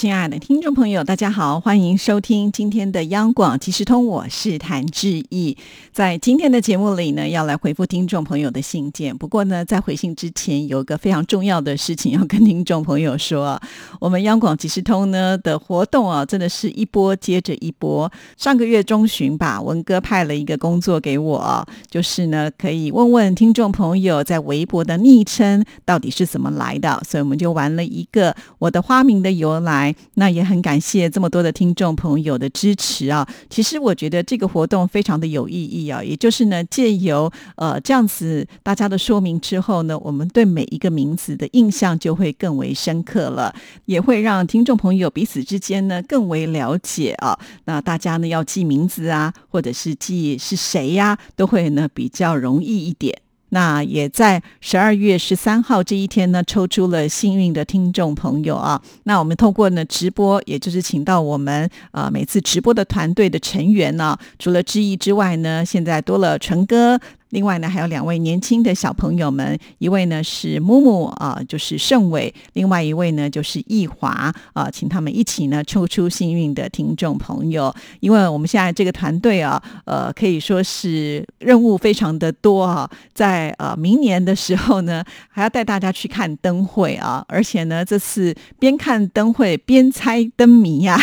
亲爱的听众朋友，大家好，欢迎收听今天的央广即时通，我是谭志毅。在今天的节目里呢，要来回复听众朋友的信件。不过呢，在回信之前，有个非常重要的事情要跟听众朋友说。我们央广即时通呢的活动啊，真的是一波接着一波。上个月中旬吧，文哥派了一个工作给我，就是呢，可以问问听众朋友在微博的昵称到底是怎么来的。所以我们就玩了一个我的花名的由来。那也很感谢这么多的听众朋友的支持啊！其实我觉得这个活动非常的有意义啊，也就是呢，借由呃这样子大家的说明之后呢，我们对每一个名字的印象就会更为深刻了，也会让听众朋友彼此之间呢更为了解啊。那大家呢要记名字啊，或者是记是谁呀，都会呢比较容易一点。那也在十二月十三号这一天呢，抽出了幸运的听众朋友啊。那我们通过呢直播，也就是请到我们呃每次直播的团队的成员呢，除了志毅之外呢，现在多了纯哥。另外呢，还有两位年轻的小朋友们，一位呢是木木啊，就是盛伟；另外一位呢就是易华啊，请他们一起呢抽出幸运的听众朋友。因为我们现在这个团队啊，呃，可以说是任务非常的多啊，在呃明年的时候呢，还要带大家去看灯会啊，而且呢，这次边看灯会边猜灯谜呀。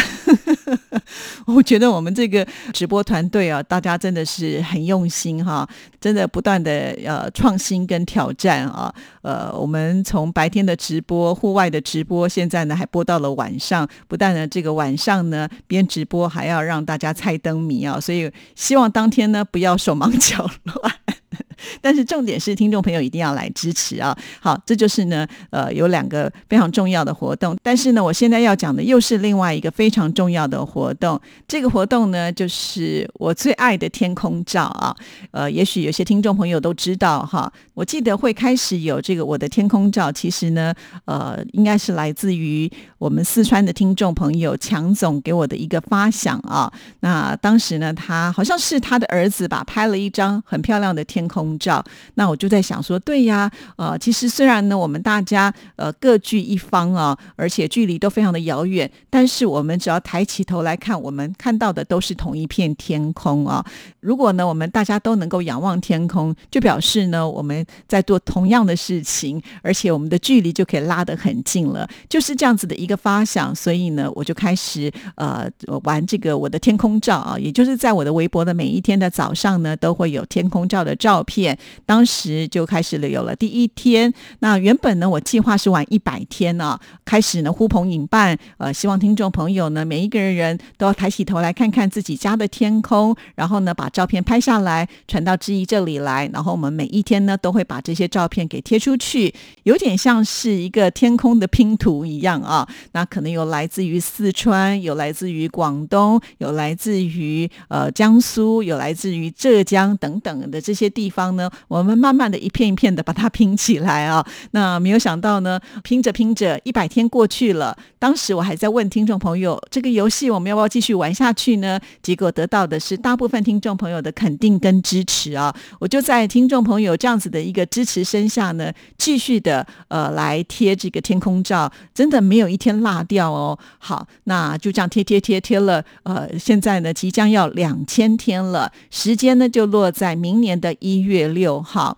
我觉得我们这个直播团队啊，大家真的是很用心哈，真的不断的呃创新跟挑战啊，呃，我们从白天的直播、户外的直播，现在呢还播到了晚上，不但呢这个晚上呢边直播，还要让大家猜灯谜啊，所以希望当天呢不要手忙脚乱。但是重点是，听众朋友一定要来支持啊！好，这就是呢，呃，有两个非常重要的活动。但是呢，我现在要讲的又是另外一个非常重要的活动。这个活动呢，就是我最爱的天空照啊！呃，也许有些听众朋友都知道哈。我记得会开始有这个我的天空照，其实呢，呃，应该是来自于我们四川的听众朋友强总给我的一个发想啊。那当时呢，他好像是他的儿子吧，拍了一张很漂亮的天空。照，那我就在想说，对呀，呃，其实虽然呢，我们大家呃各据一方啊，而且距离都非常的遥远，但是我们只要抬起头来看，我们看到的都是同一片天空啊。如果呢，我们大家都能够仰望天空，就表示呢，我们在做同样的事情，而且我们的距离就可以拉得很近了。就是这样子的一个发想，所以呢，我就开始呃玩这个我的天空照啊，也就是在我的微博的每一天的早上呢，都会有天空照的照片。当时就开始了，有了第一天。那原本呢，我计划是玩一百天呢，开始呢呼朋引伴，呃，希望听众朋友呢，每一个人都要抬起头来看看自己家的天空，然后呢把照片拍下来传到志毅这里来，然后我们每一天呢都会把这些照片给贴出去，有点像是一个天空的拼图一样啊。那可能有来自于四川，有来自于广东，有来自于呃江苏，有来自于浙江等等的这些地方。呢，我们慢慢的一片一片的把它拼起来啊。那没有想到呢，拼着拼着，一百天过去了。当时我还在问听众朋友，这个游戏我们要不要继续玩下去呢？结果得到的是大部分听众朋友的肯定跟支持啊。我就在听众朋友这样子的一个支持声下呢，继续的呃来贴这个天空照，真的没有一天落掉哦。好，那就这样贴贴贴贴了。呃，现在呢即将要两千天了，时间呢就落在明年的一月。六号。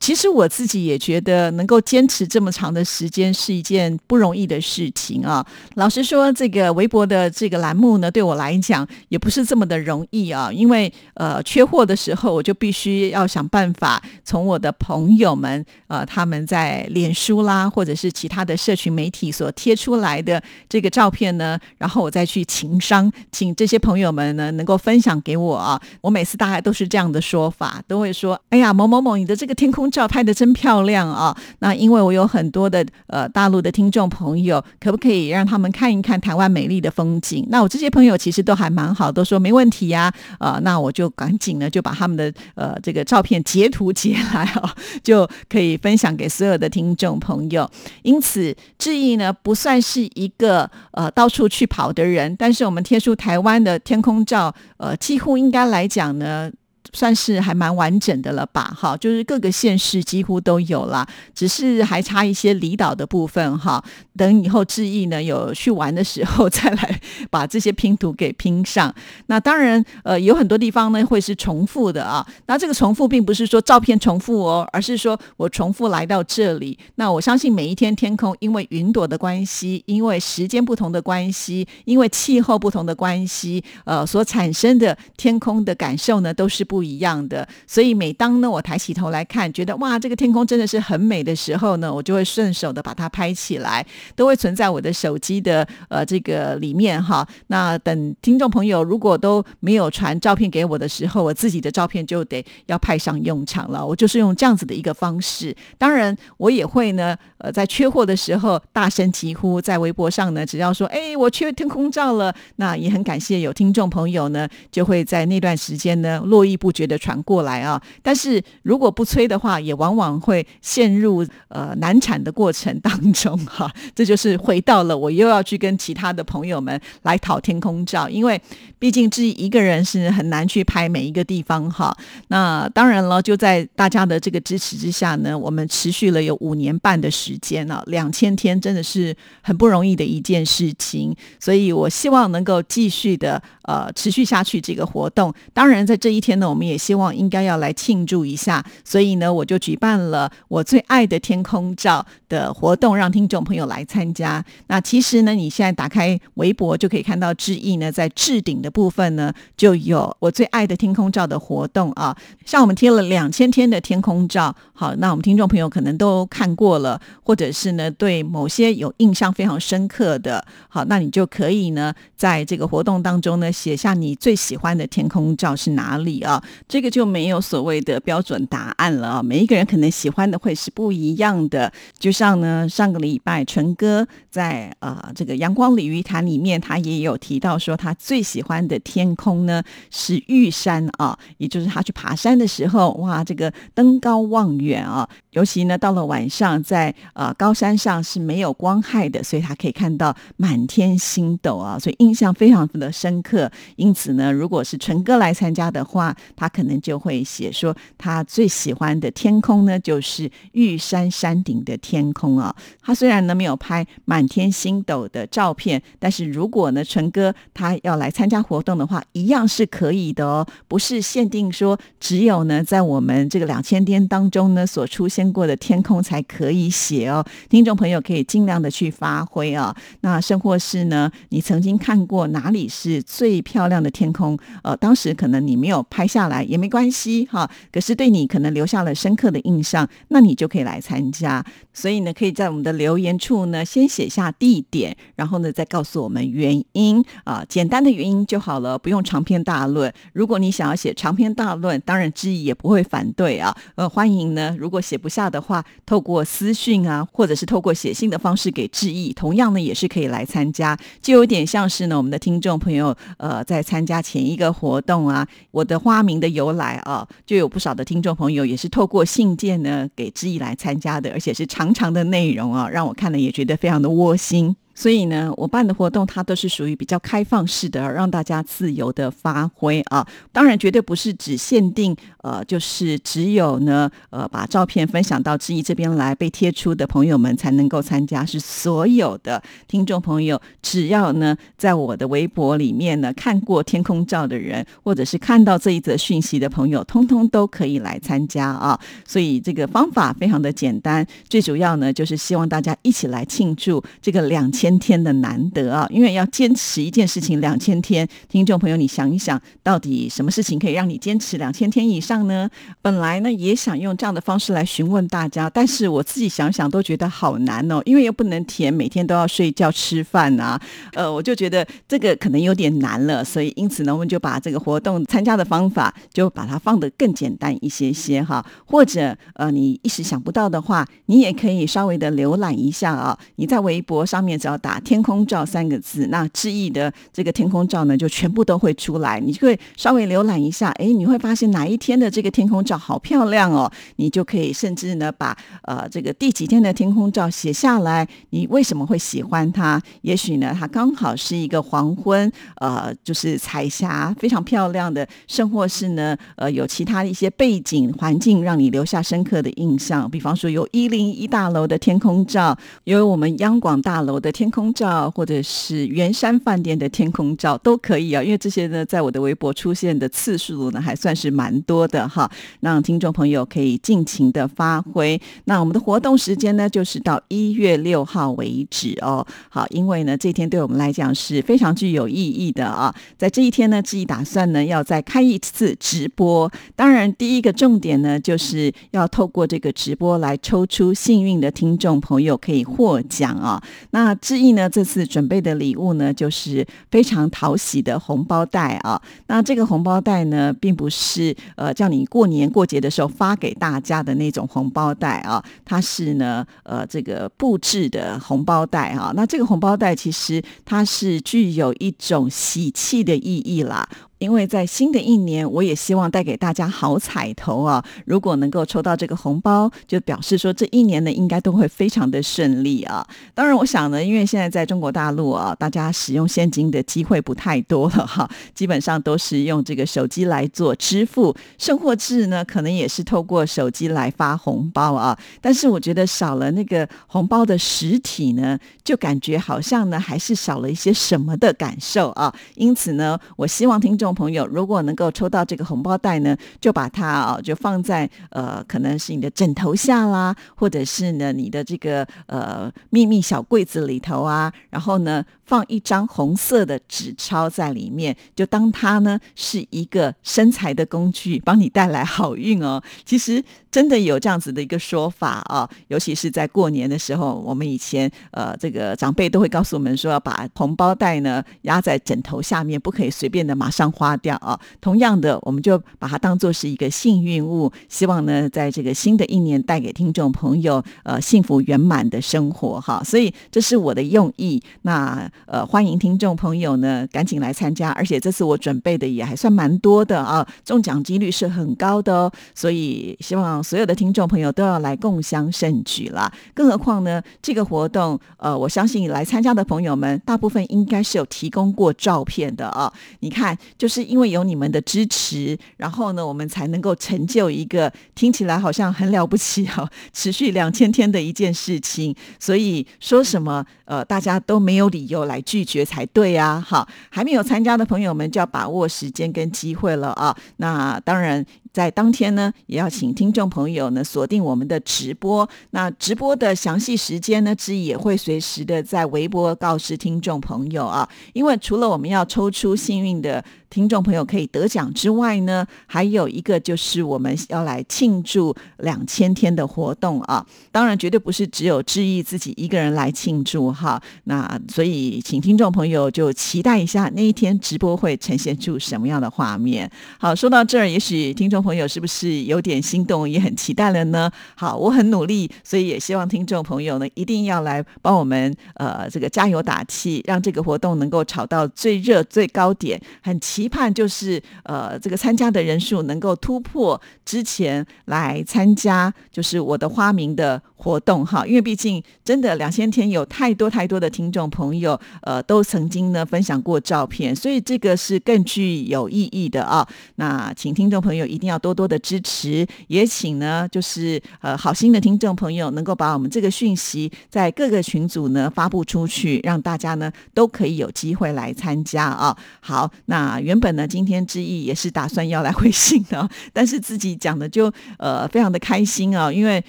其实我自己也觉得能够坚持这么长的时间是一件不容易的事情啊。老实说，这个微博的这个栏目呢，对我来讲也不是这么的容易啊。因为呃，缺货的时候，我就必须要想办法从我的朋友们呃，他们在脸书啦，或者是其他的社群媒体所贴出来的这个照片呢，然后我再去情商，请这些朋友们呢能够分享给我啊。我每次大概都是这样的说法，都会说：“哎呀，某某某，你的这个天。”空照拍的真漂亮啊！那因为我有很多的呃大陆的听众朋友，可不可以让他们看一看台湾美丽的风景？那我这些朋友其实都还蛮好，都说没问题呀。呃，那我就赶紧呢就把他们的呃这个照片截图截来啊，就可以分享给所有的听众朋友。因此，志毅呢不算是一个呃到处去跑的人，但是我们贴出台湾的天空照，呃，几乎应该来讲呢。算是还蛮完整的了吧，哈，就是各个县市几乎都有啦，只是还差一些离岛的部分，哈。等以后志毅呢有去玩的时候，再来把这些拼图给拼上。那当然，呃，有很多地方呢会是重复的啊。那这个重复并不是说照片重复哦，而是说我重复来到这里。那我相信每一天天空，因为云朵的关系，因为时间不同的关系，因为气候不同的关系，呃，所产生的天空的感受呢，都是不。不一样的，所以每当呢我抬起头来看，觉得哇，这个天空真的是很美的时候呢，我就会顺手的把它拍起来，都会存在我的手机的呃这个里面哈。那等听众朋友如果都没有传照片给我的时候，我自己的照片就得要派上用场了。我就是用这样子的一个方式。当然，我也会呢，呃，在缺货的时候大声疾呼，在微博上呢，只要说哎，我缺天空照了，那也很感谢有听众朋友呢，就会在那段时间呢络绎不。觉得传过来啊，但是如果不催的话，也往往会陷入呃难产的过程当中哈。这就是回到了我又要去跟其他的朋友们来讨天空照，因为毕竟自己一个人是很难去拍每一个地方哈。那当然了，就在大家的这个支持之下呢，我们持续了有五年半的时间了，两千天真的是很不容易的一件事情，所以我希望能够继续的呃持续下去这个活动。当然，在这一天呢，我们。也希望应该要来庆祝一下，所以呢，我就举办了我最爱的天空照的活动，让听众朋友来参加。那其实呢，你现在打开微博就可以看到，志毅呢在置顶的部分呢就有我最爱的天空照的活动啊。像我们贴了两千天的天空照，好，那我们听众朋友可能都看过了，或者是呢对某些有印象非常深刻的，好，那你就可以呢在这个活动当中呢写下你最喜欢的天空照是哪里啊。这个就没有所谓的标准答案了啊，每一个人可能喜欢的会是不一样的。就像呢，上个礼拜纯哥在啊这个阳光鲤鱼潭里面，他也有提到说，他最喜欢的天空呢是玉山啊，也就是他去爬山的时候，哇，这个登高望远啊，尤其呢到了晚上，在呃高山上是没有光害的，所以他可以看到满天星斗啊，所以印象非常的深刻。因此呢，如果是纯哥来参加的话，他可能就会写说，他最喜欢的天空呢，就是玉山山顶的天空啊。他虽然呢没有拍满天星斗的照片，但是如果呢纯哥他要来参加活动的话，一样是可以的哦。不是限定说只有呢在我们这个两千天当中呢所出现过的天空才可以写哦。听众朋友可以尽量的去发挥啊。那甚或是呢，你曾经看过哪里是最漂亮的天空？呃，当时可能你没有拍下来。也没关系哈，可是对你可能留下了深刻的印象，那你就可以来参加。所以呢，可以在我们的留言处呢，先写下地点，然后呢，再告诉我们原因啊，简单的原因就好了，不用长篇大论。如果你想要写长篇大论，当然之意也不会反对啊。呃，欢迎呢，如果写不下的话，透过私讯啊，或者是透过写信的方式给致意，同样呢，也是可以来参加。就有点像是呢，我们的听众朋友呃，在参加前一个活动啊，我的花名的。由来啊，就有不少的听众朋友也是透过信件呢给致意来参加的，而且是长长的内容啊，让我看了也觉得非常的窝心。所以呢，我办的活动它都是属于比较开放式的，让大家自由的发挥啊。当然，绝对不是只限定呃，就是只有呢呃，把照片分享到知意这边来被贴出的朋友们才能够参加，是所有的听众朋友，只要呢在我的微博里面呢看过天空照的人，或者是看到这一则讯息的朋友，通通都可以来参加啊。所以这个方法非常的简单，最主要呢就是希望大家一起来庆祝这个两千。千天的难得啊！因为要坚持一件事情两千天，听众朋友，你想一想，到底什么事情可以让你坚持两千天以上呢？本来呢也想用这样的方式来询问大家，但是我自己想想都觉得好难哦，因为又不能填每天都要睡觉吃饭啊，呃，我就觉得这个可能有点难了，所以因此呢，我们就把这个活动参加的方法就把它放得更简单一些些哈，或者呃你一时想不到的话，你也可以稍微的浏览一下啊，你在微博上面只要打“天空照”三个字，那志毅的这个天空照呢就全部都会出来，你就会稍微浏览一下，哎，你会发现哪一天的这个天空照好漂亮哦，你就可以甚至呢把呃这个第几天的天空照写下来，你为什么会喜欢它？也许呢它刚好是一个黄昏，呃，就是彩霞非常漂亮的，甚或是呢呃有其他的一些背景环境让你留下深刻的印象，比方说有一零一大楼的天空照，有我们央广大楼的天天空照，或者是圆山饭店的天空照都可以啊，因为这些呢在我的微博出现的次数呢还算是蛮多的哈，让听众朋友可以尽情的发挥。那我们的活动时间呢就是到一月六号为止哦。好，因为呢这天对我们来讲是非常具有意义的啊，在这一天呢，自己打算呢要再开一次直播。当然，第一个重点呢就是要透过这个直播来抽出幸运的听众朋友可以获奖啊。那毅呢这次准备的礼物呢就是非常讨喜的红包袋啊。那这个红包袋呢并不是呃叫你过年过节的时候发给大家的那种红包袋啊，它是呢呃这个布置的红包袋啊。那这个红包袋其实它是具有一种喜气的意义啦。因为在新的一年，我也希望带给大家好彩头啊！如果能够抽到这个红包，就表示说这一年呢，应该都会非常的顺利啊。当然，我想呢，因为现在在中国大陆啊，大家使用现金的机会不太多了哈，基本上都是用这个手机来做支付，甚或至呢，可能也是透过手机来发红包啊。但是我觉得少了那个红包的实体呢，就感觉好像呢，还是少了一些什么的感受啊。因此呢，我希望听众。众朋友，如果能够抽到这个红包袋呢，就把它啊，就放在呃，可能是你的枕头下啦，或者是呢，你的这个呃秘密小柜子里头啊，然后呢，放一张红色的纸钞在里面，就当它呢是一个生财的工具，帮你带来好运哦。其实真的有这样子的一个说法啊，尤其是在过年的时候，我们以前呃，这个长辈都会告诉我们说，要把红包袋呢压在枕头下面，不可以随便的马上。花掉啊！同样的，我们就把它当做是一个幸运物，希望呢，在这个新的一年带给听众朋友呃幸福圆满的生活哈。所以这是我的用意。那呃，欢迎听众朋友呢赶紧来参加，而且这次我准备的也还算蛮多的啊，中奖几率是很高的哦。所以希望所有的听众朋友都要来共襄盛举啦。更何况呢，这个活动呃，我相信来参加的朋友们大部分应该是有提供过照片的啊。你看。就是因为有你们的支持，然后呢，我们才能够成就一个听起来好像很了不起哦，持续两千天的一件事情。所以说什么呃，大家都没有理由来拒绝才对啊！好，还没有参加的朋友们就要把握时间跟机会了啊！那当然。在当天呢，也要请听众朋友呢锁定我们的直播。那直播的详细时间呢，之也会随时的在微博告知听众朋友啊。因为除了我们要抽出幸运的听众朋友可以得奖之外呢，还有一个就是我们要来庆祝两千天的活动啊。当然，绝对不是只有志毅自己一个人来庆祝哈。那所以，请听众朋友就期待一下那一天直播会呈现出什么样的画面。好，说到这儿，也许听众。朋友是不是有点心动，也很期待了呢？好，我很努力，所以也希望听众朋友呢一定要来帮我们呃这个加油打气，让这个活动能够炒到最热最高点。很期盼就是呃这个参加的人数能够突破之前来参加就是我的花名的活动哈，因为毕竟真的两千天有太多太多的听众朋友呃都曾经呢分享过照片，所以这个是更具有意义的啊。那请听众朋友一定要。多多的支持，也请呢，就是呃，好心的听众朋友能够把我们这个讯息在各个群组呢发布出去，让大家呢都可以有机会来参加啊。好，那原本呢，今天之意也是打算要来回信的，但是自己讲的就呃非常的开心啊，因为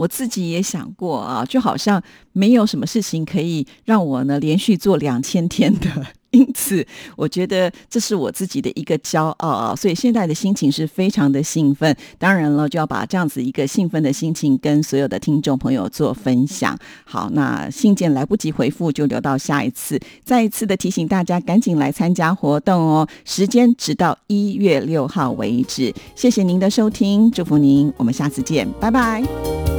我自己也想过啊，就好像没有什么事情可以让我呢连续做两千天的。因此，我觉得这是我自己的一个骄傲啊，所以现在的心情是非常的兴奋。当然了，就要把这样子一个兴奋的心情跟所有的听众朋友做分享。好，那信件来不及回复，就留到下一次。再一次的提醒大家，赶紧来参加活动哦，时间直到一月六号为止。谢谢您的收听，祝福您，我们下次见，拜拜。